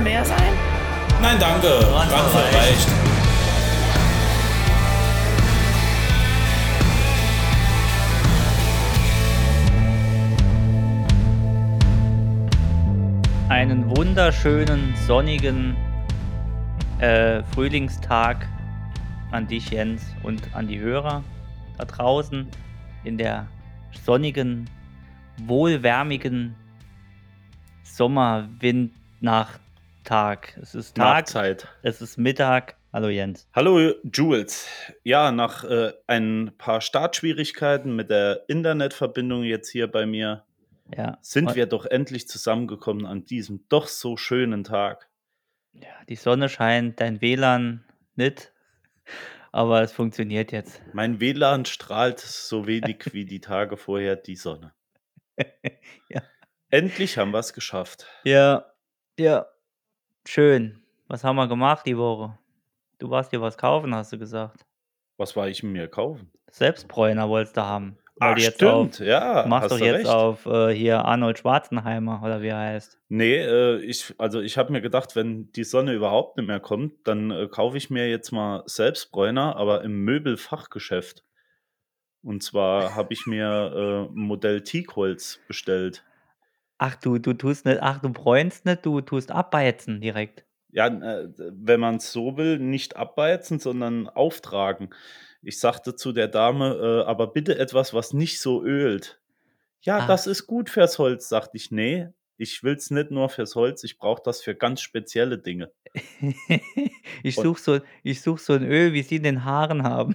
bisschen mehr sein? Nein, danke. Brandvoll reicht. Einen wunderschönen, sonnigen äh, Frühlingstag an dich, Jens, und an die Hörer da draußen in der sonnigen, wohlwärmigen Sommerwindnachttag. Es ist Tag, Nachzeit. es ist Mittag. Hallo Jens. Hallo Jules. Ja, nach äh, ein paar Startschwierigkeiten mit der Internetverbindung jetzt hier bei mir Ja, sind wir doch endlich zusammengekommen an diesem doch so schönen Tag. ja, die Sonne scheint, dein WLAN nicht, aber es funktioniert jetzt. Mein WLAN strahlt so wenig wie die Tage vorher die Sonne. Ja. Endlich haben wir es geschafft. Ja, ja, schön. Was haben wir gemacht die Woche? Du warst dir was kaufen, hast du gesagt. Was war ich mir kaufen? Selbstbräuner wolltest du haben. Weil Ach, jetzt stimmt, auf, ja. machst doch du jetzt recht. auf äh, hier Arnold Schwarzenheimer oder wie er heißt. Nee, äh, ich, also ich habe mir gedacht, wenn die Sonne überhaupt nicht mehr kommt, dann äh, kaufe ich mir jetzt mal Selbstbräuner, aber im Möbelfachgeschäft. Und zwar habe ich mir äh, ein Modell Teakholz bestellt. Ach du, du tust nicht, ach du bräunst nicht, du tust abbeizen direkt. Ja, äh, wenn man es so will, nicht abbeizen, sondern auftragen. Ich sagte zu der Dame, äh, aber bitte etwas, was nicht so ölt. Ja, Ach. das ist gut fürs Holz, sagte ich. Nee, ich will es nicht nur fürs Holz, ich brauche das für ganz spezielle Dinge. ich suche so, ich such so ein Öl, wie sie in den Haaren haben.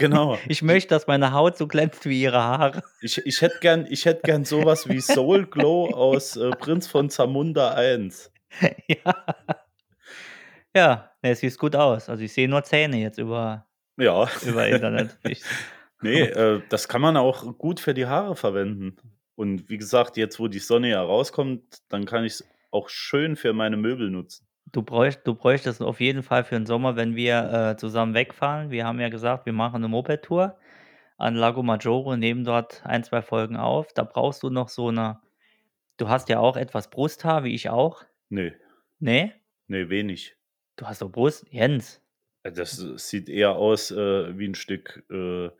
Genau. Ich möchte, dass meine Haut so glänzt wie ihre Haare. Ich, ich hätte gern, ich hätt gern sowas wie Soul Glow aus äh, Prinz von Zamunda 1. ja. Ja, es sieht gut aus. Also ich sehe nur Zähne jetzt über, Ja. über Internet. Ich, Nee, äh, das kann man auch gut für die Haare verwenden. Und wie gesagt, jetzt wo die Sonne ja rauskommt, dann kann ich es auch schön für meine Möbel nutzen. Du, bräucht, du bräuchtest auf jeden Fall für den Sommer, wenn wir äh, zusammen wegfahren. Wir haben ja gesagt, wir machen eine Moped-Tour an Lago Maggiore und nehmen dort ein, zwei Folgen auf. Da brauchst du noch so eine. Du hast ja auch etwas Brusthaar, wie ich auch. Nee, Nee? nee, wenig. Du hast doch Brust. Jens. Äh, Das sieht eher aus äh, wie ein Stück äh,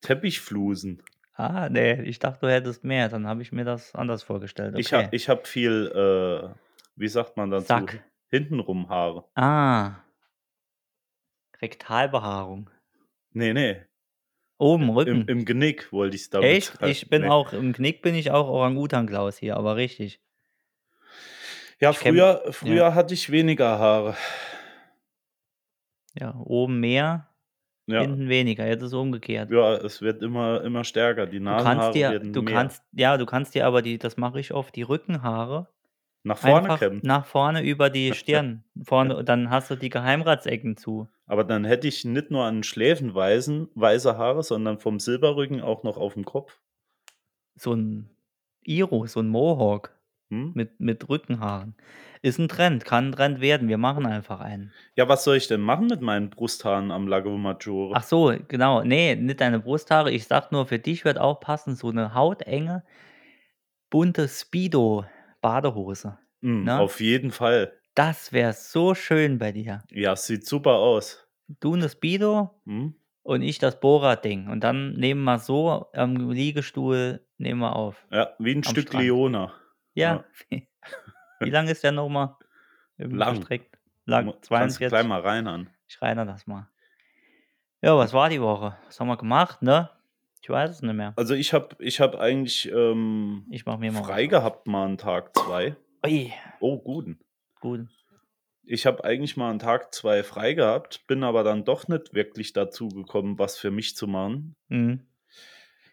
Teppichflusen. Ah, nee, ich dachte, du hättest mehr. Dann habe ich mir das anders vorgestellt. Okay. Ich habe ich hab viel, äh, wie sagt man dazu? Sack. Hintenrum Haare. Ah. Rektalbehaarung. Nee, nee. Oben, Rücken. Im, Genick wollte ich es damit Echt? sagen. Ich bin Nee. auch, im Knick bin ich auch Orang-Utan-Klaus hier, aber richtig. Ja, ich kenn- früher, früher hatte ich weniger Haare. Ja, oben mehr, Ja, hinten weniger. Jetzt ist es umgekehrt. ja es wird immer, immer stärker. Die Du Nasenhaare kannst dir, werden du mehr. kannst, ja, du kannst dir aber die, das mache ich oft, die Rückenhaare nach vorne einfach kämmen. nach vorne über die Stirn. vorne, dann hast du die Geheimratsecken zu. Aber dann hätte ich nicht nur an den Schläfen weißen, weiße Haare, sondern vom Silberrücken auch noch auf dem Kopf. So ein Iro, so ein Mohawk Hm? mit, mit Rückenhaaren. Ist ein Trend, kann ein Trend werden. Wir machen einfach einen. Ja, was soll ich denn machen mit meinen Brusthaaren am Lago Maggiore? Ach so, genau. Nee, nicht deine Brusthaare. Ich sag nur, für dich wird auch passen so eine hautenge, bunte Speedo-Badehose. Hm, ne? Auf jeden Fall. Das wäre so schön bei dir. Ja, sieht super aus. Du eine Speedo Hm? und ich das Bohrer-Ding. Und dann nehmen wir so am Liegestuhl, nehmen wir auf. Ja, wie ein Stück Strand. Leona. Ja. Wie lang ist der nochmal? Lang. Gestreckt? Lang, Kannst du 42. gleich mal rein an. Ich reine das mal. Ja, was war die Woche? Was haben wir gemacht, ne? Ich weiß es nicht mehr. Also ich habe ich hab eigentlich ähm, Ich mach mir mal frei was gehabt mal einen Tag, zwei. Ui, Oh, guten. gut. Ich habe eigentlich mal einen Tag, zwei frei gehabt, bin aber dann doch nicht wirklich dazu gekommen, was für mich zu machen. Mhm.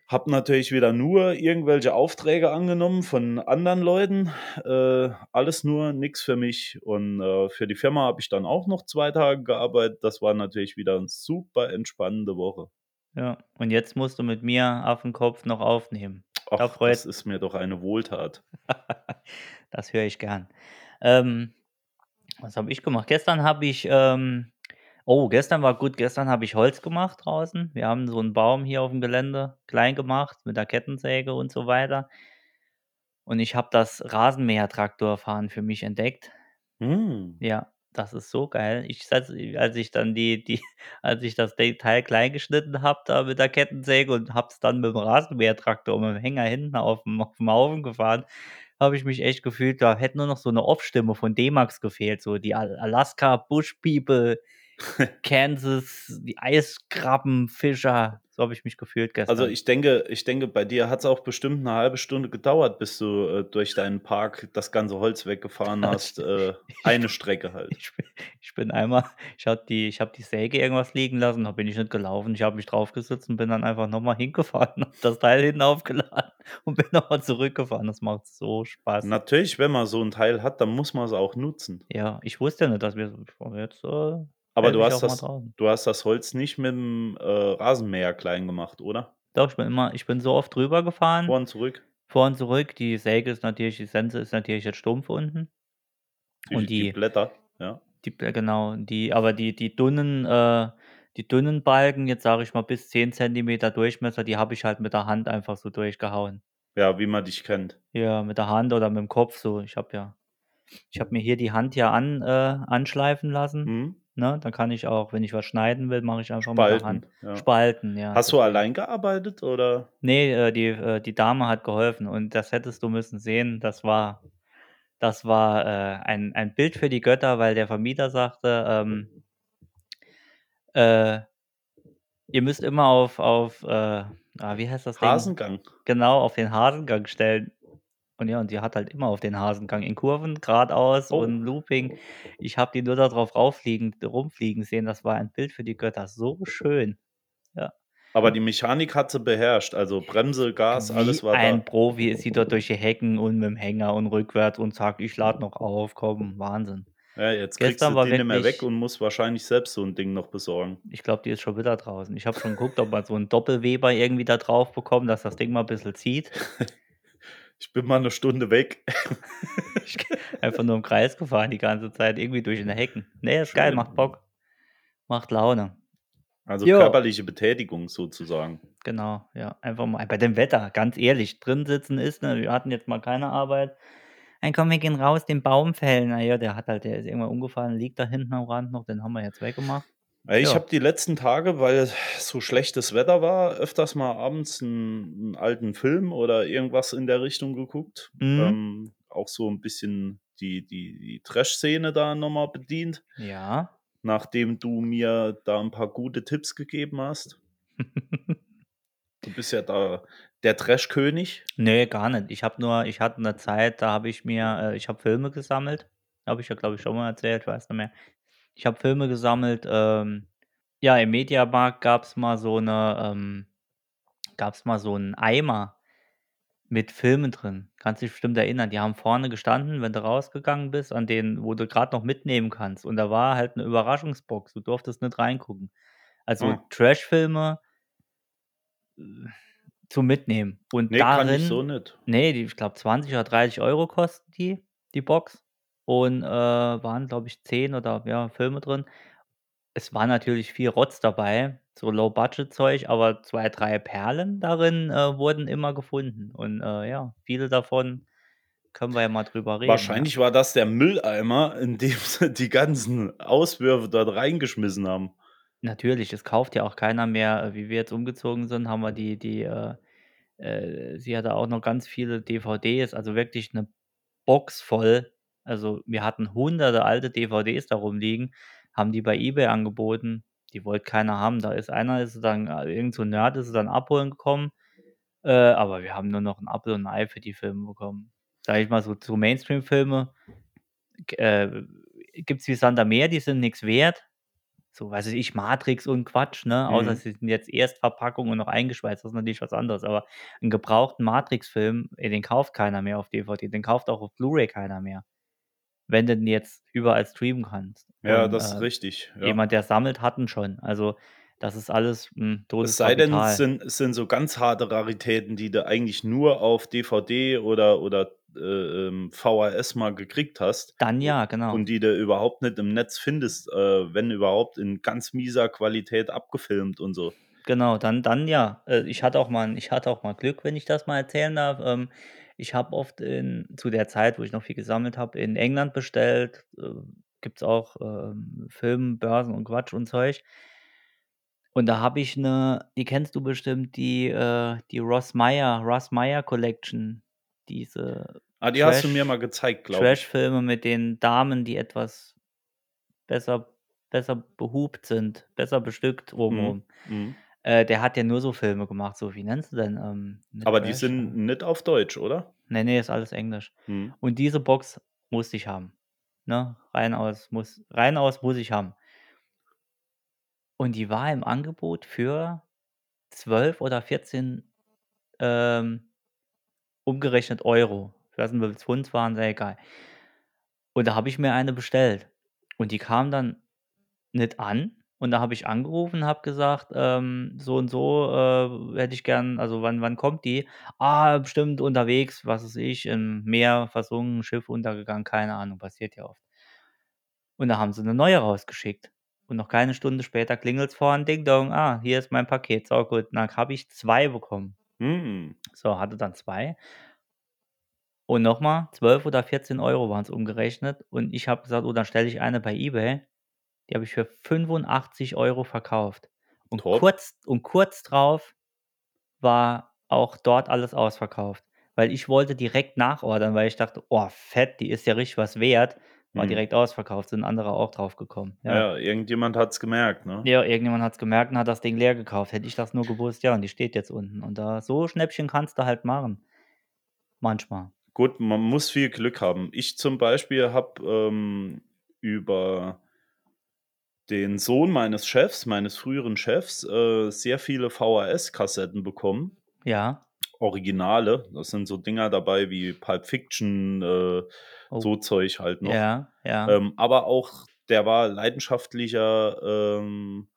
Hab natürlich wieder nur irgendwelche Aufträge angenommen von anderen Leuten. Äh, alles nur nichts für mich. Und äh, für die Firma habe ich dann auch noch zwei Tage gearbeitet. Das war natürlich wieder eine super entspannende Woche. Ja, und jetzt musst du mit mir auf den Kopf noch aufnehmen. Ach, Da freut- das ist mir doch eine Wohltat. das höre ich gern. Ähm, was habe ich gemacht? Gestern habe ich, ähm, oh, gestern war gut. Gestern habe ich Holz gemacht draußen. Wir haben so einen Baum hier auf dem Gelände klein gemacht mit der Kettensäge und so weiter. Und ich habe das Rasenmäher-Traktorfahren für mich entdeckt. Hm. Ja, das ist so geil. Ich als ich dann die die als ich das de Teil klein geschnitten habe da mit der Kettensäge und habe es dann mit'm Rasenmähertraktor und mit'm Hänger hinten auf'm auf'm Haufen gefahren, habe ich mich echt gefühlt, da hätte nur noch so 'ne Off-Stimme von D-Max gefehlt, so die Al Alaska Bush People, Kansas, die Eiskrabbenfischer. So habe ich mich gefühlt Also, gestern. ich denke ich denke, bei dir hat's auch bestimmt 'ne 1/2 Stunde gedauert, bis du, äh, durch deinen Park das ganze Holz weggefahren hast, äh, eine Strecke halt. ich bin ich bin einmal ich habe die ich habe die Säge irgendwas liegen lassen, da bin ich nicht gelaufen. Ich habe mich draufgesetzt und bin dann einfach noch mal hingefahren, habe das Teil hinten aufgeladen und bin noch mal zurückgefahren. Das macht so Spaß. Natürlich, wenn man so 'n Teil hat, dann muss man's auch nutzen. Ja, ich wusste ja nicht, dass wir jetzt, äh, Aber du hast das du hast das Holz nicht mit'm, äh, Rasenmäher klein gemacht, oder? Doch, ich bin immer ich bin so oft drüber gefahren, Vor und zurück? vor und zurück. Die Säge ist natürlich die Sense ist natürlich jetzt stumpf unten. Und Die die die Blätter, ja. die genau, die aber die die dünnen äh, die dünnen Balken, jetzt sage ich mal bis 10 Zentimeter Durchmesser, die habe ich halt mit der Hand einfach so durchgehauen. Ja, wie man dich kennt. Ja, mit der Hand oder mit'm Kopf so. Ich habe ja ich habe mir hier die Hand ja an äh, anschleifen lassen, Mhm. Ne? Dann kann ich auch, wenn ich was schneiden will, mache ich einfach mit der Hand Spalten, ja. spalten, ja, Hast du allein gearbeitet, oder? Ne, äh, die äh, die Dame hat geholfen und das hättest du müssen sehen. Das war das war, äh, ein ein Bild für die Götter, weil der Vermieter sagte, ähm äh ihr müsst immer auf auf, äh ah, wie heißt das Ding? Hasengang. Genau, auf den Hasengang stellen. Und ja, und die hat halt immer auf den Hasengang in Kurven, geradeaus Oh. und Looping. Ich habe die nur da drauf rauffliegen rumfliegen sehen. Das war ein Bild für die Götter. So schön. Ja. Aber die Mechanik hat sie beherrscht, also Bremse, Gas, alles Wie war ein da? Profi ist sie dort durch die Hecken und mit'm Hänger und rückwärts und zack, ich lade noch auf, komm, Wahnsinn. Ja, jetzt kriegst Gestern du war die nicht mehr weg wirklich und musst wahrscheinlich selbst so 'n Ding noch besorgen. Ich glaube, die ist schon wieder draußen. Ich habe schon geguckt, ob man so 'n Doppelweber irgendwie da drauf bekommt, dass das Ding mal bisschen zieht. Ich bin mal 'ne Stunde weg. Ich einfach nur im Kreis gefahren die ganze Zeit, irgendwie durch in den Hecken. Ne, ist geil, macht Schön. Bock. Macht Laune. Also, Ja. körperliche Betätigung sozusagen. Genau, ja. Einfach mal bei dem Wetter, ganz ehrlich, drin sitzen ist ne, wir hatten jetzt mal keine Arbeit. „Hey, komm, wir gehen raus, den Baum fällen.“ Na ja, der hat halt der ist irgendwann umgefallen, liegt da hinten am Rand noch, den haben wir jetzt weggemacht. Ja, ich Ja. habe die letzten Tage, weil so schlechtes Wetter war, öfters mal abends 'n 'n alten Film oder irgendwas in der Richtung geguckt. Mhm. Ähm, auch so 'n bisschen die die die Trash-Szene da noch mal bedient. Ja. Nachdem du mir da 'n paar gute Tipps gegeben hast. Du bist ja da der Trash-König. Ne, gar nicht. Ich habe nur ich hatte 'ne Zeit, da habe ich mir äh, ich habe Filme gesammelt. Habe ich ja, glaube ich, schon mal erzählt, ich weiß nicht mehr. Ich habe Filme gesammelt, ähm ja, im Mediamarkt gab's mal so 'ne ähm, gab's mal so 'n Eimer mit Filmen drin. Kannst dich bestimmt erinnern. Die haben vorne gestanden, wenn du rausgegangen bist, an denen wo du grad noch mitnehmen kannst. Und da war halt 'ne Überraschungsbox. Du durftest nicht reingucken. Also, Ah. Trashfilme zum Mitnehmen. Und Ne, kannte ich so darin nicht. ne, die ich glaube 20 oder 30 € kosten die, die Box. Und, äh, waren, glaube ich, 10 oder ja, Filme drin. Es war natürlich viel Rotz dabei, so Low-Budget-Zeug, aber 2, 3 Perlen darin, äh, wurden immer gefunden. Und, äh, ja, viele davon können wir ja mal drüber reden, ja. Wahrscheinlich war das der Mülleimer, in dem sie die ganzen Auswürfe dort reingeschmissen haben. Natürlich, es kauft ja auch keiner mehr. Äh, wie wir jetzt umgezogen sind, haben wir die die, äh äh, sie hatte auch noch ganz viele DVDs, also wirklich 'ne Box voll. Also, wir hatten hunderte alte DVDs da rumliegen, haben die bei eBay angeboten. Die wollte keiner haben. Da ist einer ist dann äh, irgend so 'n Nerd ist dann abholen gekommen, äh, aber wir haben nur noch 'n Apfel und 'n Ei für die Filme bekommen. Sage ich mal so, so Mainstream-Filme, g äh, gibt's wie Sand am Meer, die sind nix wert. So, weiß ich, Matrix und Quatsch, ne? Außer Mhm. sie sind jetzt Erstverpackung und noch eingeschweißt, das ist natürlich was anderes. Aber 'n gebrauchten Matrix-Film, ey, den kauft keiner mehr auf DVD, den kauft auch auf Blu-ray keiner mehr. Wenn du den jetzt überall streamen kannst. Ja, Und, das ist äh, richtig, ja. jemand, der sammelt, hat 'n schon. Also, das ist alles, hm, Es totes sei denn, es sind es sind so ganz harte Raritäten, die du eigentlich nur auf DVD oder oder, äh, ähm, VHS mal gekriegt hast Dann ja, genau. und die du überhaupt nicht im Netz findest, äh, wenn überhaupt in ganz mieser Qualität abgefilmt und so. Genau, dann dann ja. Äh, ich hatte auch mal ich hatte auch mal Glück, wenn ich das mal erzählen darf. Ähm, Ich habe oft in zu der Zeit, wo ich noch viel gesammelt habe, in England bestellt. Äh, gibt's auch, ähm, Filmbörsen und Quatsch und Zeug. Und da habe ich 'ne die kennst du bestimmt, die, äh die Ross Meyer Russ Meyer Collection, diese Ah, die hast du mir Trash mal gezeigt, glaube ich. Trashfilme mit den Damen, die etwas besser besser behupt sind, besser bestückt Mhm, obenrum. mhm. Äh, der hat ja nur so Filme gemacht, so wie nennst du denn, ähm, Aber die sind nicht auf Deutsch, oder? Ne, ne, ist alles Englisch. Mhm. Und diese Box musste ich haben, ne? Rein aus muss rein aus muss ich haben. Und die war im Angebot für 12 oder 14, ähm, umgerechnet Euro. Ich weiß nicht, wie's Pfund waren, sehr egal. Und da habe ich mir eine bestellt. Und die kam dann nicht an. Und da habe ich angerufen und habe gesagt, ähm: „So und so, äh, hätte ich gern also, wann wann kommt die?“ „Ah, bestimmt unterwegs“, was weiß ich, im Meer versunken, Schiff untergegangen, keine Ahnung, passiert ja oft. Und da haben sie 'ne neue rausgeschickt. Und noch keine Stunde später klingelt's vorn: „Ding Dong, ah, hier ist mein Paket.“ So gut, dann habe ich 2 bekommen. Mhm. So, hatte dann 2. Und noch mal 12 oder 14 € waren's umgerechnet. Und ich habe gesagt: „Oh, dann stelle ich eine bei eBay.“ Die habe ich für 85 € verkauft. Und Top. kurz und kurz drauf war auch dort alles ausverkauft. Weil ich wollte direkt nachordern, weil ich dachte: „Oh, fett, die ist ja richtig was wert.“ War Mhm. direkt ausverkauft, sind andere auch drauf gekommen, ja. Ja, irgendjemand hat's gemerkt, ne? Ja, irgendjemand hat's gemerkt und hat das Ding leer gekauft. Hätte ich das nur gewusst, ja, und die steht jetzt unten. Und da so Schnäppchen kannst du halt machen. Manchmal. Gut, man muss viel Glück haben. Ich zum Beispiel habe, ähm, über den Sohn meines Chefs meines früheren Chefs, äh, sehr viele VHS-Kassetten bekommen. Ja. Originale. Da sind so Dinger dabei wie Pulp Fiction, äh, Oh. so Zeug halt noch. Ja, ja. Ähm, aber auch der war leidenschaftlicher, ähm,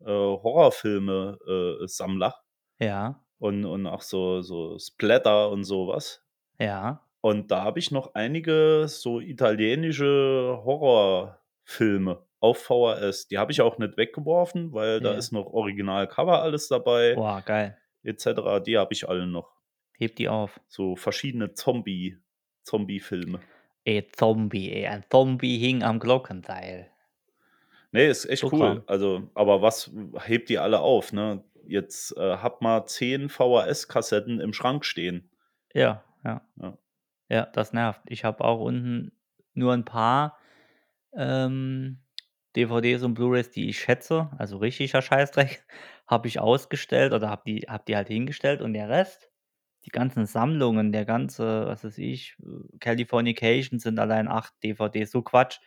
äh, Horrorfilme äh. Ja. Und und auch so so Splatter und so was. Ja. Und da habe ich noch einige so italienische Horrorfilme auf VHS. Die habe ich auch nicht weggeworfen, weil da Ja. ist noch Original-Cover alles dabei Boah, geil. et cetera. Die habe ich alle noch. Heb die auf. So verschiedene Zombie Zombiefilme. Ey, Zombie, ey, ein Zombie hing am Glockenseil. Ne, ist echt So cool. Also aber was hebt die alle auf, ne? Jetzt, äh, habe mal 10 VHS-Kassetten im Schrank stehen. Ja, ja. Ja. Ja, das nervt. Ich habe auch unten nur 'n paar, ähm, DVDs und Blu-rays, die ich schätze, also richtiger Scheißdreck, habe ich ausgestellt oder habe die habe die halt hingestellt und der Rest, die ganzen Sammlungen, der ganze, was weiß ich, Californication sind allein 8 DVDs, so Quatsch.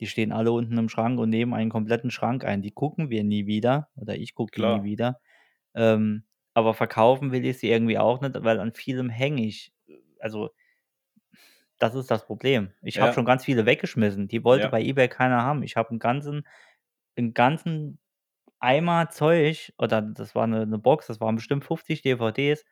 Die stehen alle unten im Schrank und nehmen einen kompletten Schrank ein. Die gucken wir nie wieder oder ich gucke die nie wieder. Ähm, aber verkaufen will ich sie irgendwie auch nicht, weil an vielem hänge ich. Also das ist das Problem. Ich habe Ja. schon ganz viele weggeschmissen. Die wollte Ja. bei eBay keiner haben. Ich habe 'n ganzen 'n ganzen Eimer Zeug oder das war 'ne 'ne Box, das waren bestimmt 50 DVDs,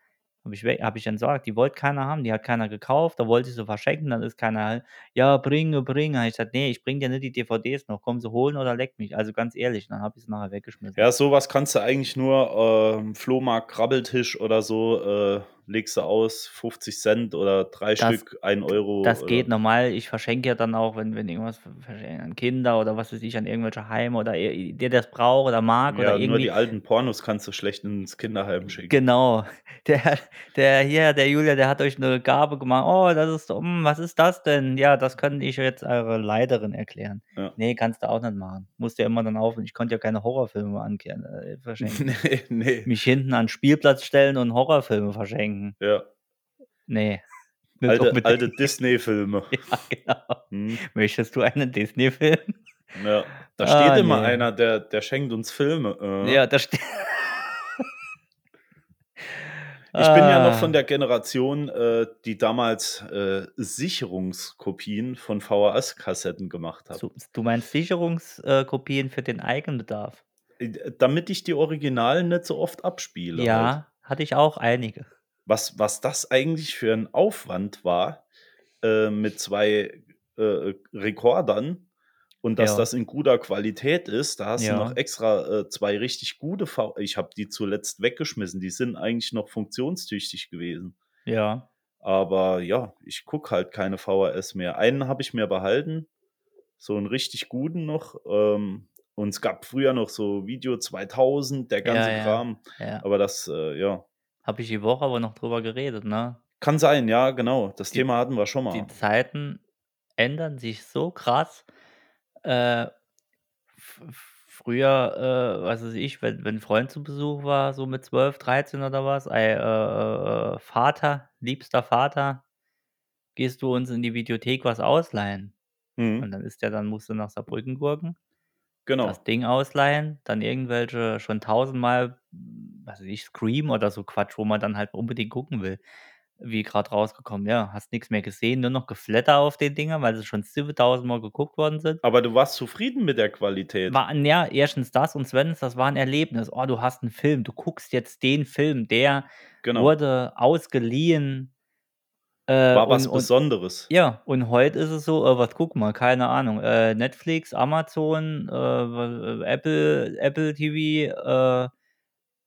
habe ich we habe ich entsorgt. Die wollte keiner haben, die hat keiner gekauft. Da wollte ich sie verschenken, dann ist keiner „Ja, bringe, bringe.“ Habe ich gesagt: „Ne, ich bringe dir nicht die DVDs noch. Komm sie holen oder leck mich.“ Also, ganz ehrlich, dann habe ich sie nachher weggeschmissen. Ja, so was kannst du eigentlich nur, ähm, Flohmarkt, Krabbeltisch oder so, äh, legst du aus, 50 oder 3 Das Stück, 1 € das geht normal. Ich verschenke ja dann auch, wenn wenn irgendwas an Kinder oder was weiß ich, an irgendwelche Heime oder i der der's braucht oder mag oder Ja, nur die irgendwie alten Pornos kannst du schlecht ins Kinderheim schicken. Genau. Der der hier der Julia, der hat euch 'ne Gabe gemacht: „Oh, das ist hm, was ist das denn?“ „Ja, das kann ich jetzt eurer Leiterin erklären.“ Ja. Ne, kannst du auch nicht machen. Musst ja immer dann auf ich konnte ja keine Horrorfilme ankehren äh, verschenken. Ne, ne. Mich hinten an 'n Spielplatz stellen und Horrorfilme verschenken. Ja. Ne, nicht Alte alte. Disney-Filme. Ja, genau. Mhm. Möchtest du einen Disney-Film? Ja, da steht Ah, immer ne. einer, der der schenkt uns Filme, Ja, äh. da ste Ich bin ja noch von Ah. der Generation, äh, die damals, äh, Sicherungskopien von VHS-Kassetten gemacht hat. Du meinst Sicherungs äh, für den Eigenbedarf? Äh, damit ich die Originalen nicht so oft abspiele halt. Ja, hatte ich auch einige. Was was das eigentlich für 'n Aufwand war, äh, mit 2, äh, Rekordern und dass Ja. das in guter Qualität ist. Da hast du noch Ja. extra, äh, 2 richtig gute V ich habe die zuletzt weggeschmissen. Die sind eigentlich noch funktionstüchtig gewesen. Ja. Aber ja, ich gucke halt keine VHS mehr. Einen habe ich mir behalten, so 'n richtig guten noch, ähm, und es gab früher noch so Video 2000, der Ja, ganze ja, Kram, ja. aber das, äh, ja Habe ich die Woche aber noch drüber geredet, ne? Kann sein, ja, genau. Das Die Thema hatten wir schon die mal. Zeiten ändern sich so krass. Äh, früher, äh, was weiß ich, wenn wenn 'n Freund zu Besuch war, so mit 12, 13 oder was, ey, äh, äh, Vater, liebster Vater, gehst du uns in die Videothek was ausleihen? Mhm. Und dann ist der dann musste nach Saarbrücken gurken, das Genau. Ding ausleihen, dann irgendwelche schon tausendmal, was weiß ich, Scream oder so Quatsch, wo man dann halt unbedingt gucken will, wie grad rausgekommen. Ja, hast nix mehr gesehen, nur noch Geflatter auf den Dingern, weil sie schon 7.000 Mal geguckt worden sind. Aber du warst zufrieden mit der Qualität? War ja, 1. das und 2. das war 'n Erlebnis. Oh, du hast 'n Film, du guckst jetzt den Film, der Genau. wurde ausgeliehen, äh, War und was und Besonderes. ja, und heute ist es so, äh, was gucken wir? Keine Ahnung, äh, Netflix, Amazon, äh, äh, Apple Apple TV, äh,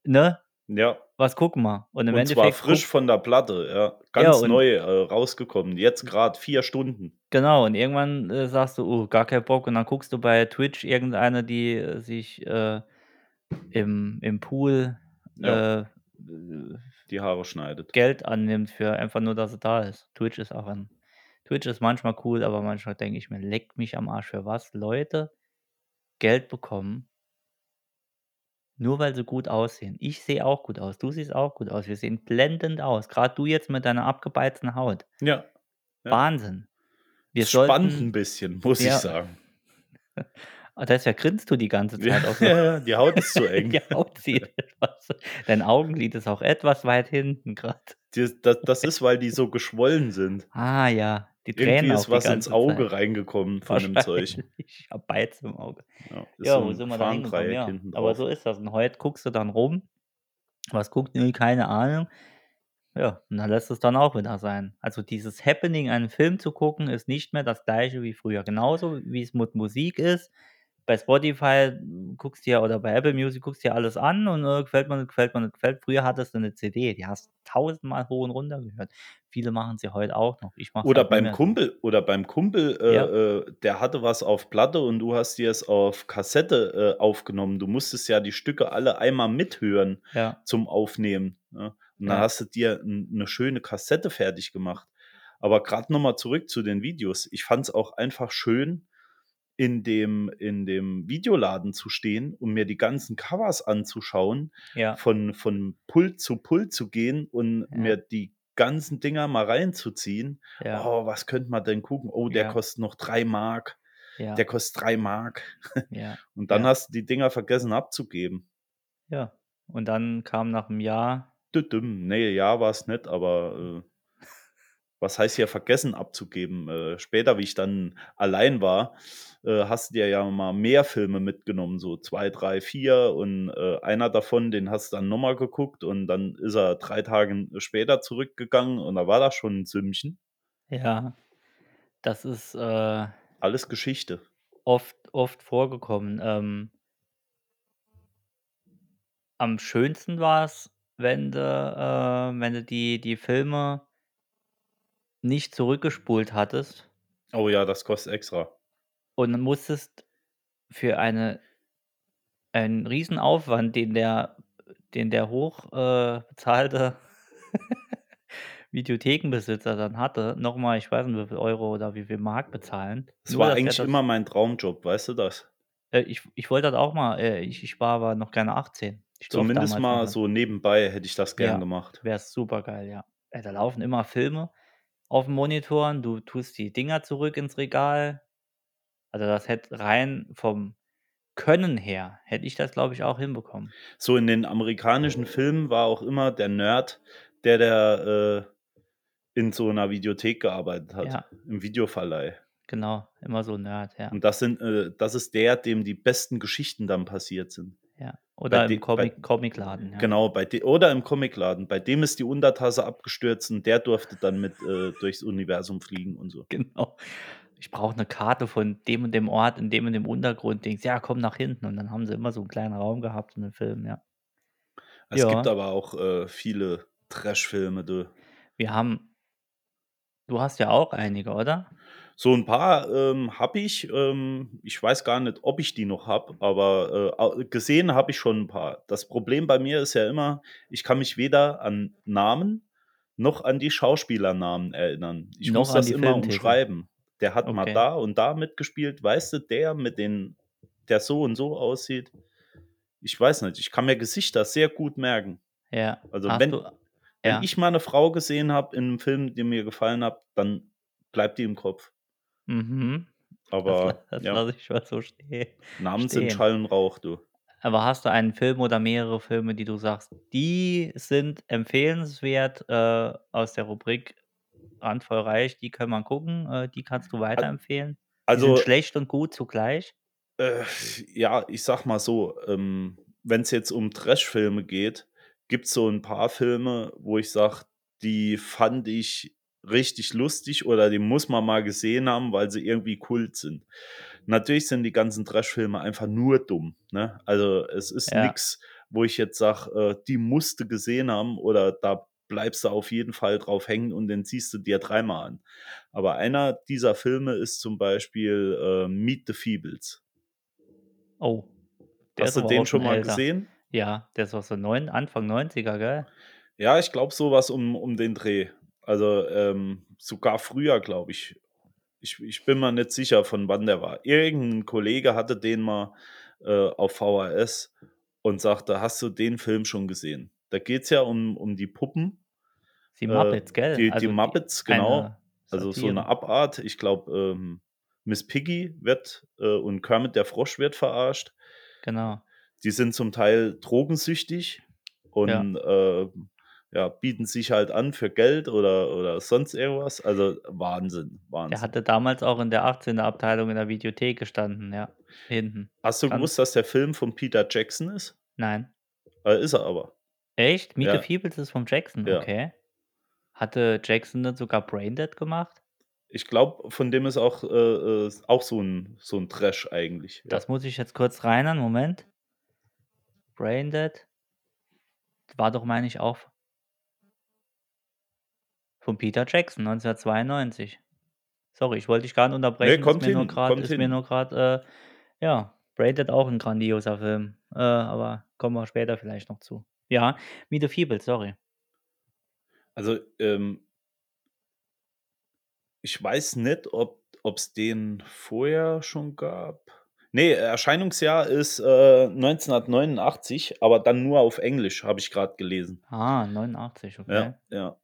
ne? Ja. Was gucken wir? Und im Und zwar Endeffekt frisch guck von der Platte, ja. Ja, Ganz und neu, rausgekommen, jetzt grad 4 Stunden. Genau, und irgendwann, sagst du: „Oh, gar kein Bock“, und dann guckst du bei Twitch irgendeine, die, sich, im im Pool, Ja. Die Haare schneidet. Geld annimmt für einfach nur, dass sie da ist. Twitch ist auch ein Twitch ist manchmal cool, aber manchmal denke ich mir: „Leckt mich am Arsch, für was Leute Geld bekommen“ nur weil sie gut aussehen. Ich sehe auch gut aus, du siehst auch gut aus. Wir sehen blendend aus, grad du jetzt mit deiner abgebeizten Haut. Ja, ja. Wahnsinn. Wir Es spannt 'n sollten bisschen, muss ich ja. sagen. Ah, deshalb grinst du die ganze Ja, Zeit auch so. ja, die Haut ist zu eng. Die Haut sieht etwas dein Augenlid ist auch etwas weit hinten grad. Das das ist, weil die so geschwollen sind. Ah ja, die Irgendwie tränen auch ist was ins Auge Zeit. reingekommen von dem Zeug. Wahrscheinlich. habe Beize im Auge. Ja, Ja, so wo sind wir da hingekommen? Ja, aber drauf. so ist das. Und heute guckst du dann rum. Was guckt ihr? Keine Ahnung. Ja, und dann lässt es dann auch wieder sein. Also, dieses Happening, einen Film zu gucken, ist nicht mehr das Gleiche wie früher. Genauso wie's mit Musik ist. Bei Spotify guckst dir oder bei Apple Music guckst dir alles an und, äh, gefällt mir nicht, gefällt mir nicht, gefällt früher hattest du 'ne CD, die hast tausendmal hoch und runter gehört. Viele machen's ja heute auch noch. Ich mache es Oder halt beim. Kumpel oder beim Kumpel, Ja. äh, äh, der hatte was auf Platte und du hast dir es auf Kassette, äh, aufgenommen. Du musstest ja die Stücke alle einmal mithören Ja. zum Aufnehmen, ne? Und dann Ja. hast du dir 'n 'ne schöne Kassette fertig gemacht. Aber grad noch mal zurück zu den Videos. Ich fand's auch einfach schön, in dem in dem Videoladen zu stehen und mir die ganzen Covers anzuschauen, Ja. von von Pult zu Pult zu gehen und Ja. mir die ganzen Dinger mal reinzuziehen. Ja. „Oh, was könnte man denn gucken? Oh, der Ja. kostet noch 3 Mark. Ja. Der kostet 3 Mark.“ Ja, Und dann ja. hast du die Dinger vergessen abzugeben. Ja, und dann kam nach 'm Jahr Dü-düm. Ne, Jahr war's nicht, aber, äh, was heißt hier vergessen abzugeben? Äh, später, wie ich dann allein war, äh, hast du dir ja mal mehr Filme mitgenommen, so 2, 3, 4 und, äh, einer davon, den hast du dann noch mal geguckt und dann ist er 3 Tage später zurückgegangen und da war das schon 'n Sümmchen. Ja, das ist, äh Alles Geschichte. oft oft vorgekommen. Ähm am schönsten war's, wenn du äh, wenn du die die Filme nicht zurückgespult hattest Oh ja, das kostet extra. und musstest für eine einen Riesenaufwand, den der den der hoch, äh, bezahlte Videothekenbesitzer dann hatte, noch mal, ich weiß nicht, wie viel Euro oder wie viel Mark bezahlen. Es Nur, war dass er eigentlich das immer mein Traumjob, weißt du das? Äh, ich ich wollte das auch mal, äh, ich ich war aber noch keine 18. Ich durfte Zumindest damals mal nicht. so nebenbei hätte ich das gern Ja, gemacht. wäre supergeil, ja. Ey, da laufen immer Filme auf'm Monitoren, du tust die Dinger zurück ins Regal. Also, das hätte rein vom Können her hätte ich das, glaube ich, auch hinbekommen. So in den amerikanischen Filmen war auch immer der Nerd, der der, äh, in so 'ner Videothek gearbeitet hat, Ja. im Videoverleih. Genau, immer so Nerd, ja. Und das sind äh, das ist der, dem die besten Geschichten dann passiert sind. Ja, Bei oder im de bei Comic Comicladen, ja. genau, bei de oder im Comicladen. Bei dem ist die Untertasse abgestürzt und der durfte dann mit, äh, durchs Universum fliegen und so. Genau. Ich brauche 'ne Karte von dem und dem Ort in dem und dem Untergrund, Dings. Ja, komm nach hinten und dann haben sie immer so 'n kleinen Raum gehabt in den Filmen, ja. Es gibt Ja. aber auch, äh, viele Trashfilme, du. Wir haben Du hast ja auch einige, oder? So 'n paar, ähm, habe ich. Ähm, ich weiß gar nicht, ob ich die noch habe, aber, äh, gesehen habe ich schon 'n paar. Das Problem bei mir ist ja immer, ich kann mich weder an Namen noch an die Schauspielernamen erinnern. Ich Noch muss das immer umschreiben. Der hat mal Okay. da und da mitgespielt. Weißt du, der mit den der so und so aussieht? Ich weiß nicht, ich kann mir Gesichter sehr gut merken. Ja. Also, Hast wenn du wenn ja. ich mal 'ne Frau gesehen habe in 'nem Film, der mir gefallen hat, dann bleibt die im Kopf. Mhm. Das Aber das ja. lasse ich mal so ste Namen sind stehen. Schall und Rauch, du. Aber hast du einen Film oder mehrere Filme, die du sagst, die sind empfehlenswert, äh, aus der Rubrik randvoll reich, die kann man gucken, äh, die kannst du weiterempfehlen? Die sind also schlecht und gut zugleich? Äh, ja, ich sage mal so, ähm, wenn's jetzt um Trashfilme geht, gibt's so 'n paar Filme, wo ich sage, die fand ich richtig lustig oder die muss man mal gesehen haben, weil sie irgendwie Kult sind. Natürlich sind die ganzen Trashfilme einfach nur dumm, ne? Also, es ist Ja. nix, wo ich jetzt sage, äh, die musst du gesehen haben oder da bleibst du auf jeden Fall drauf hängen und den ziehst du dir dreimal an. Aber einer dieser Filme ist zum Beispiel, äh, Meet the Feebles. Oh, Hast du den schon mal älter. gesehen? Ja, der ist aus den neun Anfang 90er, gell? Ja, ich glaube so was um um den Dreh. Also, ähm, sogar früher, glaube ich. Ich ich bin mir nicht sicher, von wann der war. Irgend 'n Kollege hatte den mal, äh, auf VHS und sagte: „Hast du den Film schon gesehen?“ Da geht's ja um um die Puppen, Die äh, Muppets, gell? die die Also, die Muppets, genau. eine Also, so 'ne Satire. Abart. Ich glaube, ähm, Miss Piggy wird äh, und Kermit der Frosch wird verarscht. Genau. Die sind zum Teil drogensüchtig Ja. und, äh, ja, bieten sich halt an für Geld oder oder sonst irgendwas. Also, Wahnsinn, Der Wahnsinn. hatte damals auch in der 18er Abteilung in der Videothek gestanden, ja, hinten. Hast du Ganz gewusst, dass der Film von Peter Jackson ist? Nein. Äh, ist er aber. Echt? Meet the Ja. Feebles ist vom Jackson? Ja. Okay. Hatte Jackson nicht sogar Braindead gemacht? Ich glaube, von dem ist auch, äh, äh auch so 'n so 'n Trash eigentlich, ja. Das muss ich jetzt kurz reinhören, Moment. Braindead. War doch, meine ich, auch von Peter Jackson, 1992. Sorry, ich wollte dich Ne, unterbrechen, ist kommt mir nur hin, grad kommt ist mir hin. nur grad, äh ja, Braindead auch 'n grandioser Film, äh, aber kommen wir später vielleicht noch zu. Ja, Meet the Feebles, sorry. Also, ähm ich weiß nicht, ob ob's den vorher schon gab. Ne, Erscheinungsjahr ist, äh, 1989, aber dann nur auf Englisch, habe ich grad gelesen. Ah, 89, okay. Ja, ja.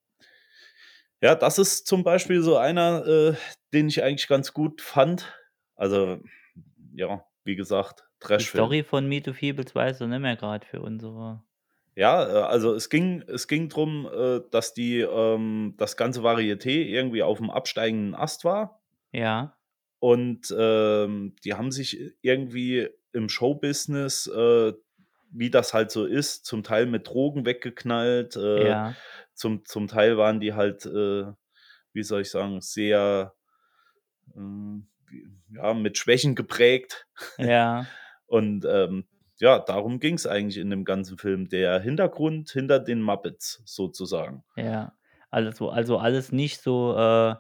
Ja, das ist zum Beispiel so einer, äh, den ich eigentlich ganz gut fand. Also, ja, wie gesagt, Die Trashfilm. Story von Meet the Feebles weißt du nicht mehr grad für unsere Ja, äh, also, es ging es ging drum, äh, dass die ähm, das ganze Varieté irgendwie auf'm absteigenden Ast war. Ja. Und, ähm, die haben sich irgendwie im Showbusiness, äh, wie das halt so ist, zum Teil mit Drogen weggeknallt, äh, Ja. Zum zum Teil waren die halt, äh, wie soll ich sagen, sehr, wie ja, mit Schwächen geprägt. Ja. Und, ähm, ja, darum ging's eigentlich in dem ganzen Film. Der Hintergrund hinter den Muppets sozusagen. Ja, also also, alles nicht so, äh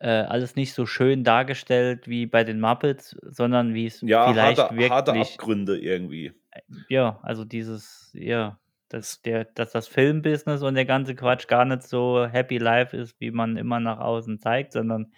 äh, alles nicht so schön dargestellt wie bei den Muppets, sondern wie's Ja, vielleicht harte harte wirklich Abgründe irgendwie. Äh, ja, also, dieses ja, dass der dass das Filmbusiness und der ganze Quatsch gar nicht so happy life ist, wie man immer nach außen zeigt, sondern,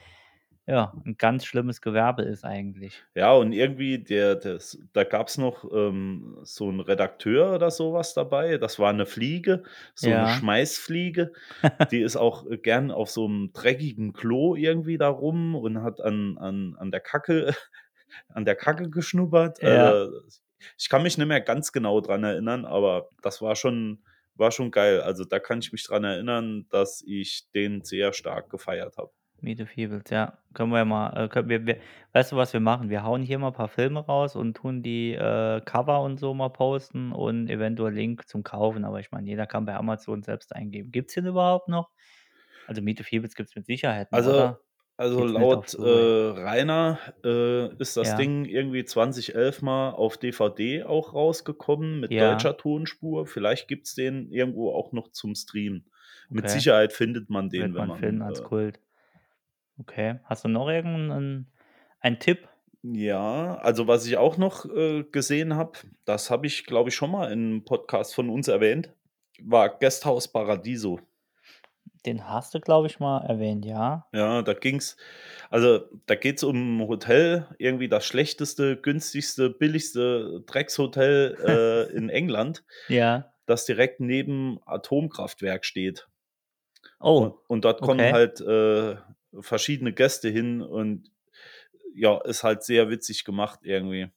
ja, 'n ganz schlimmes Gewerbe ist eigentlich. Ja, und irgendwie der das da gab's noch, ähm, so 'n Redakteur oder so was dabei. Das war 'ne Fliege, so Ja. Schmeißfliege. Die ist auch, äh, gern auf so 'm dreckigen Klo irgendwie da rum und hat an an an der Kacke an der Kacke geschnuppert. Ja. Also, ich kann mich nicht mehr ganz genau dran erinnern, aber das war schon war schon geil. Also, da kann ich mich dran erinnern, dass ich den sehr stark gefeiert habe. Meet the Feebles, ja. Können wir ja mal äh, können wir wir weißt du, was wir machen? Wir hauen hier mal paar Filme raus und tun die, äh, Cover und so mal posten und eventuell Link zum Kaufen, aber ich meine, jeder kann bei Amazon selbst eingeben. Gibt's den überhaupt noch? Also, Meet the Feebles gibt's mit Sicherheit noch, Also oder? Also, auf laut, äh? Rainer, äh, ist das Ja. Ding irgendwie 2011 mal auf DVD auch rausgekommen mit Ja. deutscher Tonspur. Vielleicht gibt's den irgendwo auch noch zum Streamen. Mit Okay. Sicherheit findet man den, Wird wenn man finden als äh Kult. Okay. Hast du noch irgend 'nen einen Tipp? Ja, also was ich auch noch, äh, gesehen habe, das habe ich, glaube ich, schon mal in 'nem Podcast von uns erwähnt, war Gästehaus Paradiso. Den hast du, glaube ich, mal erwähnt, ja. Ja, da ging's also, da geht's um 'n Hotel, irgendwie das schlechteste, günstigste, billigste Dreckshotel, äh, in England, Ja. das direkt neben Atomkraftwerk steht. Oh, und dort kommen okay. halt, äh, verschiedene Gäste hin und ja, ist halt sehr witzig gemacht irgendwie.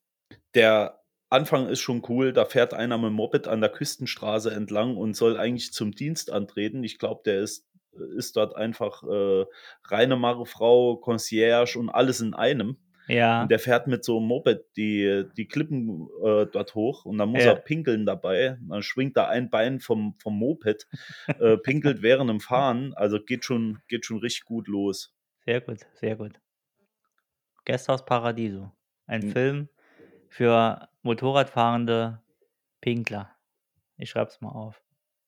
Der Anfang ist schon cool, da fährt einer mit'm Moped an der Küstenstraße entlang und soll eigentlich zum Dienst antreten. Ich glaube, der ist ist dort einfach, äh, Reinemacherfrau, Concierge und alles in einem. Und Ja. der fährt mit so 'm Moped die die Klippen, äh, dort hoch und dann muss er Ja. pinkeln dabei. Dann schwingt er ein Bein vom vom Moped, äh, pinkelt während dem Fahren. Also, geht schon geht schon richtig gut los. Sehr gut, sehr gut. Gästehaus Paradiso. Ein Hm. Film für Motorradfahrende Pinkler. Ich schreibe es mal auf.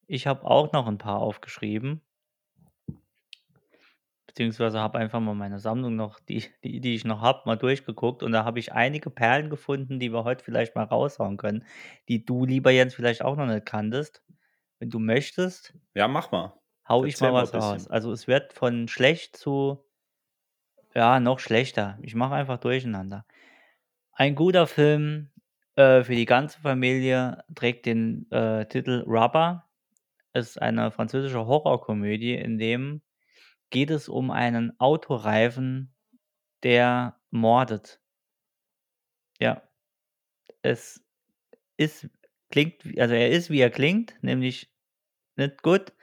Ich habe auch noch 'n paar aufgeschrieben. Beziehungsweise habe einfach mal meine Sammlung noch, die die die ich noch habe, mal durchgeguckt und da habe ich einige Perlen gefunden, die wir heute vielleicht mal raushauen können, die du, lieber Jens, vielleicht auch noch nicht kanntest. Wenn du möchtest Ja, mach mal. haue ich Erzähl mal was raus. bisschen. Also, es wird von schlecht zu ja, noch schlechter. Ich mache einfach durcheinander. Ein guter Film, äh, für die ganze Familie trägt den, äh, Titel Rubber. Ist eine französische Horrorkomödie, in dem geht es um einen Autoreifen, der mordet. Ja. Es ist klingt also, er ist, wie er klingt, nämlich nicht gut.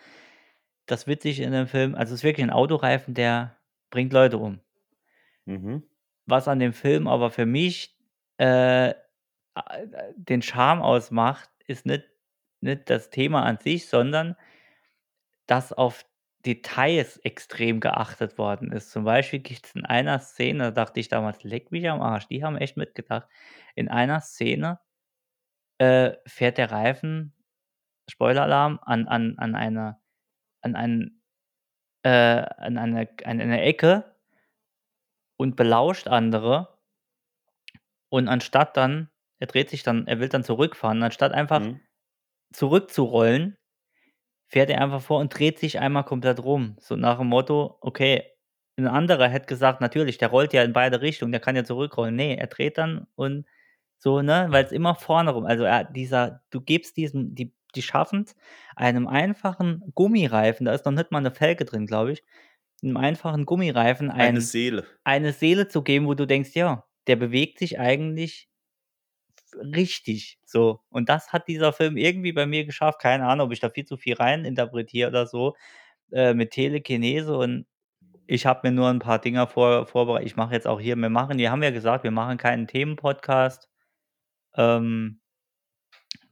Das Witzige in dem Film also, es ist wirklich 'n Autoreifen, der bringt Leute um. Mhm. Was an dem Film aber für mich, äh, äh, den Charme ausmacht, ist nicht nicht das Thema an sich, sondern dass auf Details extrem geachtet worden ist. Zum Beispiel gibt's in einer Szene, da dachte ich damals: „Leck mich am Arsch, die haben echt mitgedacht.“ In einer Szene, äh, fährt der Reifen, Spoiler-Alarm, an an an eine an ein äh, an eine an eine Ecke und belauscht andere. Und anstatt dann er dreht sich dann er will dann zurückfahren, anstatt einfach Mhm. zurückzurollen, fährt er einfach vor und dreht sich einmal komplett rum. So nach dem Motto, okay, 'n anderer hätte gesagt: „Natürlich, der rollt ja in beide Richtungen, der kann ja zurückrollen.“ Ne, er dreht dann und so, ne, weil's immer vorne rum also, er dieser du gibst diesem die die schaffen's, einem einfachen Gummireifen, da ist noch nicht mal 'ne Felge drin, glaube ich, 'nem einfachen Gummireifen Eine ein Seele. eine Seele zu geben, wo du denkst: „Ja, der bewegt sich eigentlich richtig“, so. Und das hat dieser Film irgendwie bei mir geschafft. Keine Ahnung, ob ich da viel zu viel rein interpretiere oder so, äh, mit Telekinese und ich habe mir nur 'n paar Dinger vor vorberei ich mache jetzt auch hier wir machen wir haben ja gesagt, wir machen keinen Themenpodcast. Ähm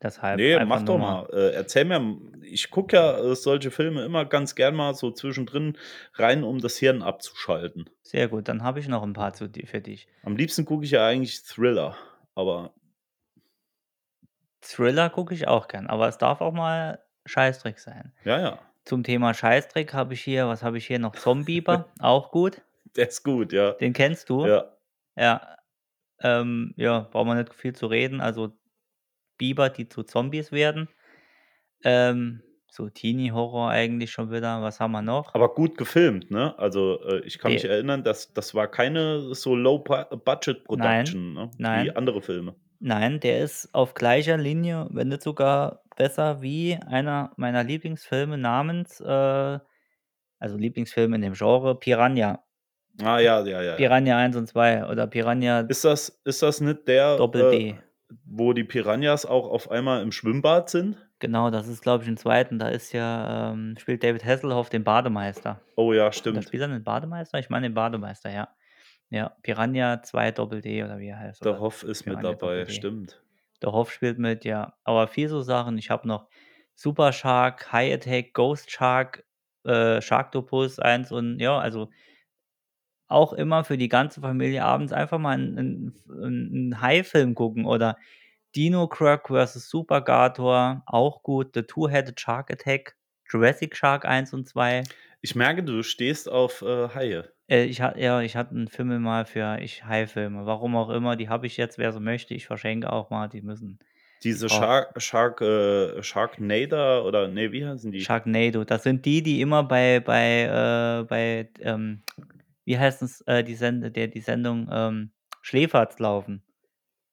deshalb Ne, einfach mach doch mal. Äh, erzähl mir ich gucke ja, äh, solche Filme immer ganz gern mal so zwischendrin rein, um das Hirn abzuschalten. Sehr gut, dann habe ich noch 'n paar zu für dich. Am liebsten gucke ich ja eigentlich Thriller, aber Thriller gucke ich auch gern, aber es darf auch mal Scheißdreck sein. Ja, ja. Zum Thema Scheißdreck habe ich hier was habe ich hier noch? Zombieber, auch gut. Der ist gut, ja. Den kennst du? Ja. Ja. Ähm, ja, brauchen wir nicht viel zu reden. Also, Biber, die zu Zombies werden. Ähm, so Teenie-Horror eigentlich schon wieder. Was haben wir noch? Aber gut gefilmt, ne? Also, äh, ich kann mich De erinnern, das das war keine so Low Ba Budget Nein, ne, wie andere Filme. Nein, der ist auf gleicher Linie, wenn nicht sogar besser wie einer meiner Lieblingsfilme namens, äh also, Lieblingsfilm in dem Genre, Piranha. Ah, ja, ja, ja, ja. Piranha 1 und 2 oder Piranha Ist das ist das nicht der, Doppel äh, D. wo die Piranhas auch auf einmal im Schwimmbad sind? Genau, das ist, glaube ich, im 2. Da ist ja ähm, spielt David Hasselhoff den Bademeister. Oh ja, Oder stimmt. spielt er den Bademeister? Ich meine den Bademeister, ja. Ja, Piranha 2 Doppel D oder wie er heißt Der oder Hoff ist mit Piranha Doppel dabei, D. stimmt. Der Hoff spielt mit, ja. Aber viel so Sachen. Ich habe noch Super Shark, High Attack, Ghost Shark, äh, Sharktopus 1 und ja, also auch immer für die ganze Familie abends einfach mal 'n 'n F 'n 'n Hai-Film gucken oder Dino Crick vs. Supergator, auch gut. The Two-Headed Shark Attack, Jurassic Shark 1 und 2. Ich merke, du stehst auf, äh, Haie. Äh, ich ha ja, ich hatte 'n Film mal für ich Hai-Filme, warum auch immer, die habe ich jetzt, wer sie möchte. Ich verschenke auch mal, die müssen die Diese brauch Shark Shark äh, Sharknado oder ne, wie heißen die? Sharknado, das sind die, die immer bei bei, äh bei, ähm wie heißt das, äh, die Sende der die Sendung, ähm, Schläferz laufen.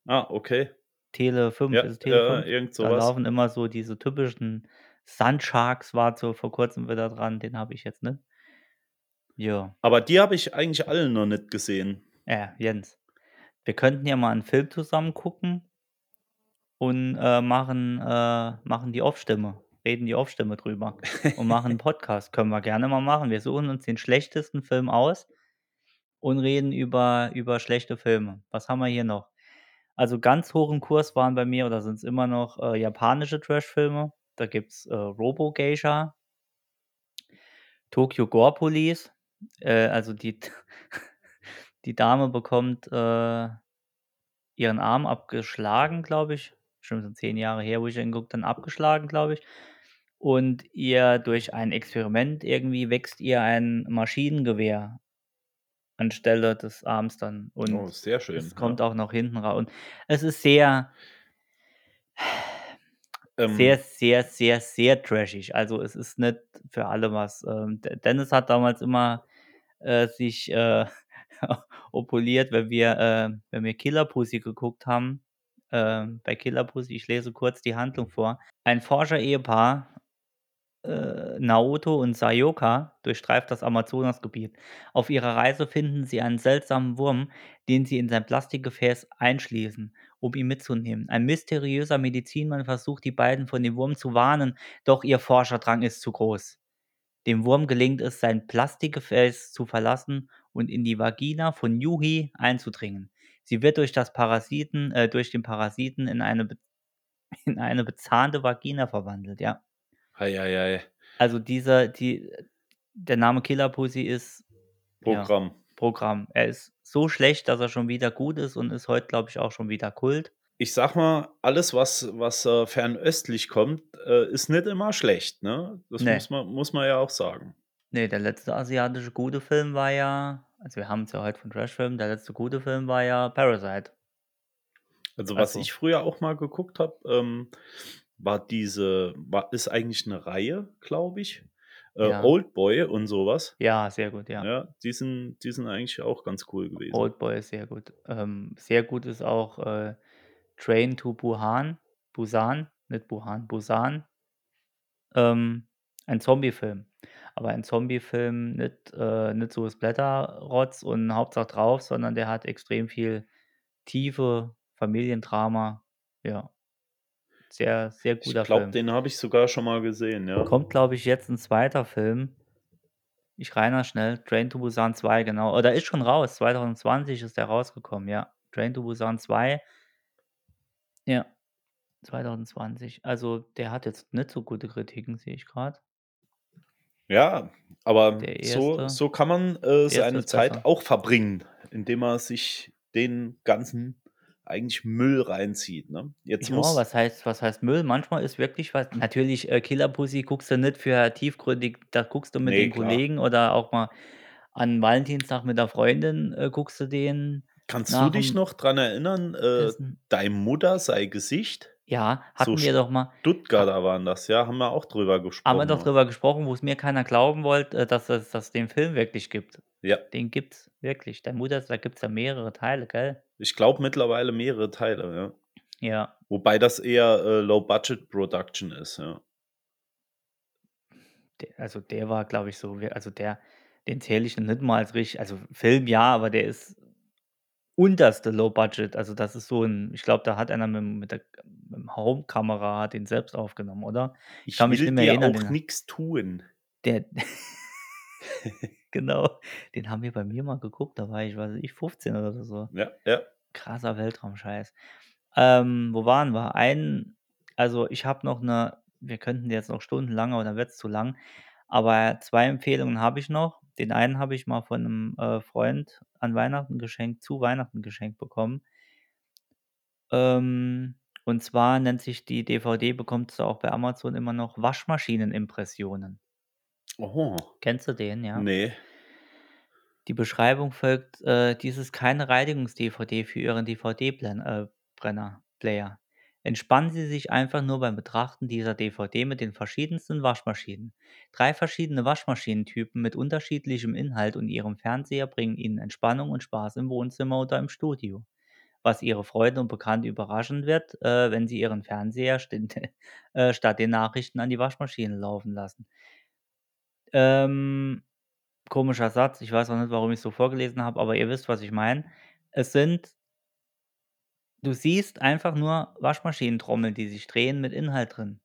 Ah, okay. Tele 5, Ja, ist es Tele ja, 5? irgend so Da laufen immer so diese typischen Sandsharks war so vor Kurzem wieder dran, den habe ich jetzt nicht. Ja. Aber die habe ich eigentlich alle noch nicht gesehen. Ja, Jens, wir könnten ja mal 'n Film zusammen gucken und, äh, machen äh, machen die Off-Stimme reden die Off-Stimme drüber und machen 'n Podcast. Können wir gerne mal machen. Wir suchen uns den schlechtesten Film aus und reden über über schlechte Filme. Was haben wir hier noch? Also, ganz hoch im Kurs waren bei mir oder sind's immer noch, äh, japanische Trashfilme. Da gibt's, äh, Robo Geisha Tokyo Gore Police, äh, also die die Dame bekommt, äh, ihren Arm abgeschlagen, glaube ich. Schon so 10 Jahre her, wo ich den geguckt habe, abgeschlagen, glaube ich. Und ihr durch ein Experiment irgendwie wächst ihr ein Maschinengewehr anstelle des Arms dann Oh, und sehr schön, es ja. kommt auch noch hinten ra und es ist sehr, Ähm sehr, sehr, sehr trashig. Also, es ist nicht für alle was. Ähm, De Dennis hat damals immer, äh, sich, äh, oppoliert, wenn wir äh, wenn wir Killer Pussy geguckt haben. Ähm, bei Killer Pussy ich lese kurz die Handlung vor. Ein Forscher-Ehepaar, äh, Naoto und Sayoka, durchstreift das Amazonasgebiet. Auf ihrer Reise finden sie einen seltsamen Wurm, den sie in sein Plastikgefäß einschließen, um ihn mitzunehmen. Ein mysteriöser Medizinmann versucht, die beiden von dem Wurm zu warnen, doch ihr Forscherdrang ist zu groß. Dem Wurm gelingt es, sein Plastikgefäß zu verlassen und in die Vagina von Yuhi einzudringen. Sie wird durch das Parasiten äh, durch den Parasiten in eine in eine bezahnte Vagina verwandelt, ja. Ei, ei, ei. Also, dieser die der Name Killer Pussy ist ja, Programm. Programm. Er ist so schlecht, dass er schon wieder gut ist und ist heute, glaube ich, auch schon wieder Kult. Ich sage mal, alles, was was, äh, fernöstlich kommt, äh, ist nicht immer schlecht, ne? Das Ne. muss man muss man ja auch sagen. Ne, der letzte asiatische gute Film war ja also, wir haben's ja heute von Trashfilmen, der letzte gute Film war ja „Parasite“. Also, was Also ich früher auch mal geguckt habe, ähm, war diese war ist eigentlich 'ne Reihe, glaube ich, äh, Ja. Oldboy und so was. Ja, sehr gut, ja. Ja, die sind die sind eigentlich auch ganz cool gewesen. Oldboy ist sehr gut. Ähm, sehr gut ist auch, äh, Train to Buhan Busan, nicht Wuhan, Busan. Ähm, ein Zombiefilm. Aber ein Zombiefilm nicht äh, nicht so Splatter-Rotz und Hauptsache drauf, sondern der hat extrem viel Tiefe, Familiendrama, ja. Sehr, sehr Ich guter glaube, Film. den habe ich sogar schon mal gesehen, ja. Kommt, glaube ich, jetzt 'n 2. Film. Ich rein mal schnell. Train to Busan 2, genau. Oh, der ist schon raus. 2020 ist der rausgekommen, ja. Train to Busan 2. Ja, 2020. Also, der hat jetzt nicht so gute Kritiken, sehe ich grad. Ja, aber Der so 1. so kann man, äh, der 1. seine Zeit besser. auch verbringen, indem man sich den ganzen eigentlich Müll reinzieht, ne? Jetzt Ja, muss was heißt was heißt Müll? Manchmal ist wirklich was natürlich, äh, Killer Pussy guckst du nicht für tiefgründig da guckst du mit Ne, den klar. Kollegen oder auch mal an Valentinstag mit der Freundin, äh, guckst du den Kannst du dich noch dran erinnern, äh. „Deine Mutter sei Gesicht“? Ja, So hatten wir doch mal Stuttgarter waren das, ja, haben wir auch drüber haben wir gesprochen doch mal. drüber gesprochen, wo's mir keiner glauben wollte, äh, dass es dass den Film wirklich gibt. Ja. Den gibt's wirklich. „Deine Mutter“ da gibt's ja mehrere Teile, gell? Ich glaube mittlerweile mehrere Teile, ja. Ja. Wobei das eher, äh, Low Budget Production ist, ja. De also, der war, glaube ich, so also, der den zähle ich nicht mal als rich also, Film ja, aber der ist unterste Low Budget. Also, das ist so 'n ich glaube, da hat einer mit'm mit der Home-Kamera den selbst aufgenommen, oder? Ich „Ich kann mich nicht mehr dir erinnern, auch nix tun.“ Der genau, den haben wir bei mir mal geguckt, da war ich, weiß ich, 15 oder so. Ja, ja. Krasser Weltraum-Scheiß. Ähm, wo waren wir? Ein also, ich habe noch 'ne wir könnten jetzt noch stundenlang, aber dann wird's zu lang. Aber 2 Empfehlungen habe ich noch. Den einen habe ich mal von 'nem, äh, Freund an Weihnachten geschenkt zu Weihnachten geschenkt bekommen. Ähm, und zwar nennt sich die DVD bekommst du auch bei Amazon immer noch „Waschmaschinen-Impressionen“. Oh. Kennst du den, ja? Ne. Die Beschreibung folgt, äh: „Dies ist keine Reinigungs-DVD für Ihren DVD-Blen äh, Brenner Player. Entspannen Sie sich einfach nur beim Betrachten dieser DVD mit den verschiedensten Waschmaschinen. 3 verschiedene Waschmaschinentypen mit unterschiedlichem Inhalt und Ihrem Fernseher bringen Ihnen Entspannung und Spaß im Wohnzimmer oder im Studio. Was Ihre Freunde und Bekannte überraschen wird, äh, wenn Sie Ihren Fernseher stinde äh, statt den Nachrichten an die Waschmaschine laufen lassen.“ Ähm, komischer Satz. Ich weiß auch nicht, warum ich's so vorgelesen habe, aber ihr wisst, was ich meine. Es sind du siehst einfach nur Waschmaschinentrommeln, die sich drehen mit Inhalt drin.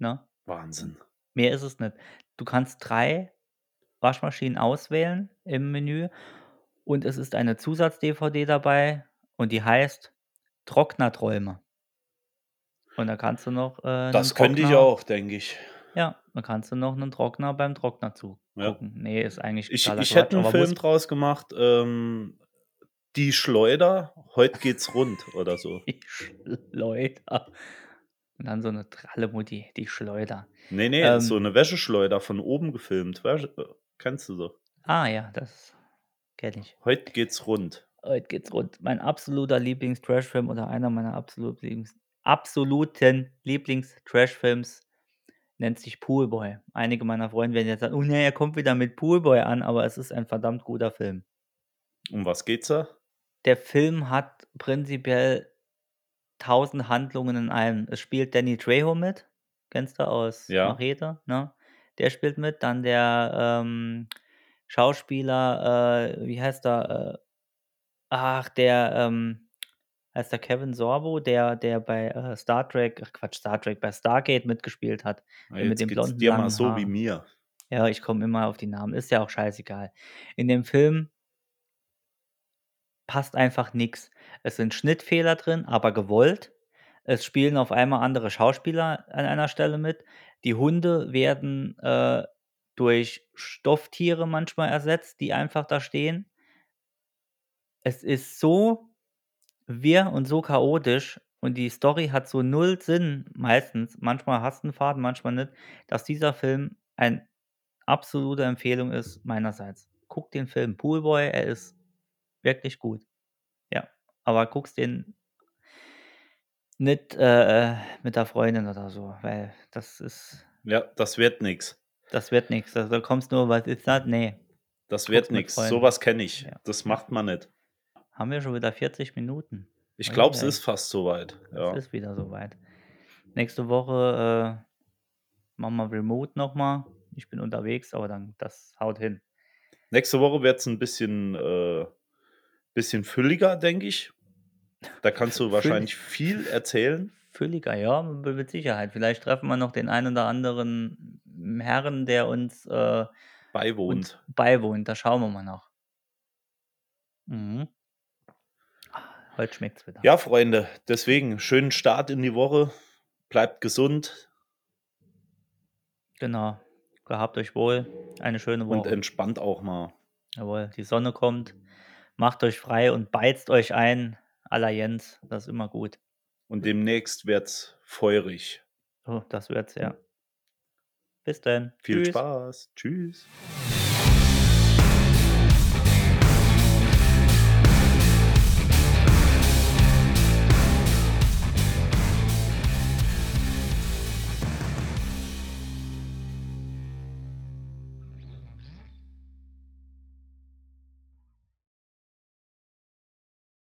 Ne? Wahnsinn. Mehr ist es nicht. Du kannst 3 Waschmaschinen auswählen im Menü und es ist eine Zusatz-DVD dabei und die heißt „Trockner-Träume“. Und da kannst du noch, äh, Das könnte ich auch, denke ich. ja, da kannst du noch 'nen Trockner beim Trockner Ja. zugucken. Ne, ist eigentlich Ich ich hätte 'n aber Film draus gemacht, ähm, „Die Schleuder, heut geht's rund“ oder so. Die Schleuder. Und dann so 'ne dralle Mutti, die Schleuder. Ne, ne, so Ähm 'ne Wäscheschleuder von oben gefilmt, weißt äh, kennst du doch. Ah ja, das kenne ich. „Heut geht's rund.“ „Heut geht's rund.“ Mein absoluter Lieblings-Trashfilm oder einer meiner absolut Lieblings absoluten Lieblings-Trashfilms nennt sich „Poolboy“. Einige meiner Freunde werden jetzt sagen: „Oh ne, er kommt wieder mit „Poolboy“ an“, aber es ist ein verdammt guter Film. Um was geht's da? Der Film hat prinzipiell 1.000 Handlungen in einem. Es spielt Danny Trejo mit, kennst du aus Ja. „Machete“, ne? Der spielt mit, dann der, ähm, Schauspieler, äh, wie heißt er, äh ach, der, ähm heißt der Kevin Sorbo, der der bei, äh, Star Trek ach Quatsch, Star Trek, bei Stargate mitgespielt hat, Ah, der mit geht's blonden, dir mal so wie Haaren. mir. Ja, ich komme immer auf die Namen, ist ja auch scheißegal. In dem Film passt einfach nix. Es sind Schnittfehler drin, aber gewollt. Es spielen auf einmal andere Schauspieler an einer Stelle mit. Die Hunde werden, äh, durch Stofftiere manchmal ersetzt, die einfach da stehen. Es ist so wirr und so chaotisch und die Story hat so 0 Sinn meistens. Manchmal hast 'n Faden, manchmal nicht, dass dieser Film ein absolute Empfehlung ist meinerseits. Guck den Film „Poolboy“, er ist wirklich gut. Ja, aber guckst den nicht, äh, äh, mit der Freundin oder so, weil das ist Ja, das wird nix. das wird nix. Da da kommst nur: „Was ist das?“ Ne. Das wird Guck's mit nix. So Freunden. was kenne ich. Ja, Das macht man nicht. Haben wir schon wieder 40 Minuten. Ich glaube, es ist fast so weit, Es ja. ist wieder so weit. Nächste Woche, äh, machen wir remote noch mal. Ich bin unterwegs, aber dann das haut hin. Nächste Woche wird's 'n bisschen, äh bisschen fülliger, denke ich. Da kannst du wahrscheinlich viel erzählen. fülliger, ja, mit Sicherheit. Vielleicht treffen wir noch den einen oder anderen Herren, der uns, äh uns Beiwohnt. beiwohnt. Da schauen wir mal noch. Mhm. Heute schmeckt's wieder. Ja, Freunde, deswegen schönen Start in die Woche. Bleibt gesund. Genau. Gehabt euch wohl. Eine schöne Und Woche. entspannt auch mal. Jawohl, die Sonne kommt. Macht euch frei und beizt euch ein la Jens. Das ist immer gut. Und demnächst wird's feurig. Oh, das wird's, ja. Bis dann. Viel Tschüss. Spaß. Tschüss.